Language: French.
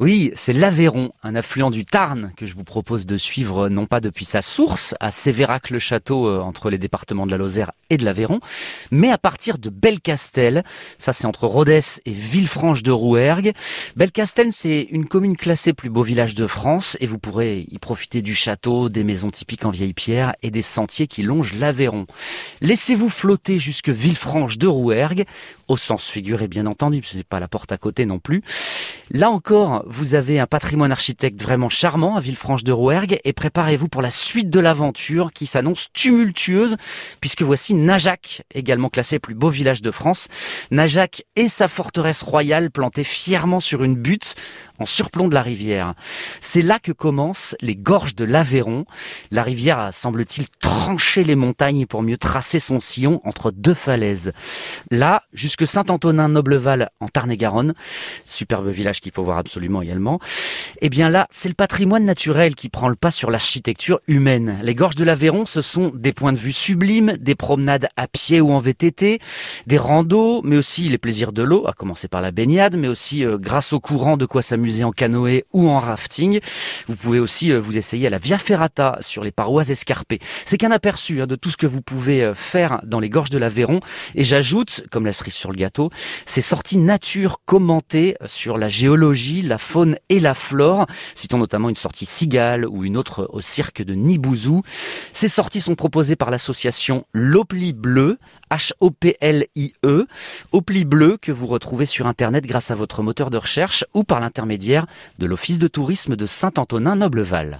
Oui, c'est l'Aveyron, un affluent du Tarn que je vous propose de suivre non pas depuis sa source, à Sévérac-le-Château euh, entre les départements de la Lozère et de l'Aveyron, mais à partir de Belcastel. Ça, c'est entre Rodez et Villefranche de Rouergue. Belcastel, c'est une commune classée plus beau village de France et vous pourrez y profiter du château, des maisons typiques en vieille pierre et des sentiers qui longent l'Aveyron. Laissez-vous flotter jusque Villefranche de Rouergue, au sens figuré bien entendu, ce n'est pas la porte à côté non plus. Là encore, vous avez un patrimoine architecte vraiment charmant à Villefranche de Rouergue et préparez-vous pour la suite de l'aventure qui s'annonce tumultueuse puisque voici Najac, également classé plus beau village de France. Najac et sa forteresse royale plantée fièrement sur une butte en surplomb de la rivière. C'est là que commencent les gorges de l'Aveyron. La rivière a, semble-t-il, tranché les montagnes pour mieux tracer son sillon entre deux falaises. Là, jusque Saint-Antonin-Nobleval en Tarn-et-Garonne, superbe village qu'il faut voir absolument également, eh bien là, c'est le patrimoine naturel qui prend le pas sur l'architecture humaine. Les gorges de l'Aveyron, ce sont des points de vue sublimes, des promenades à pied ou en VTT, des randos, mais aussi les plaisirs de l'eau, à commencer par la baignade, mais aussi euh, grâce au courant de quoi s'amuser en canoë ou en rafting. Vous pouvez aussi euh, vous essayer à la Via Ferrata sur les parois escarpées. C'est qu'un aperçu hein, de tout ce que vous pouvez euh, faire dans les gorges de l'Aveyron. Et j'ajoute, comme la cerise sur le gâteau, ces sorties nature commentées sur la géologie, la faune et la flore. Citons notamment une sortie cigale ou une autre au cirque de Nibouzou. Ces sorties sont proposées par l'association L'Opli Bleu, H-O-P-L-I-E, Opli Bleu que vous retrouvez sur Internet grâce à votre moteur de recherche ou par l'intermédiaire de l'Office de tourisme de Saint-Antonin-Nobleval.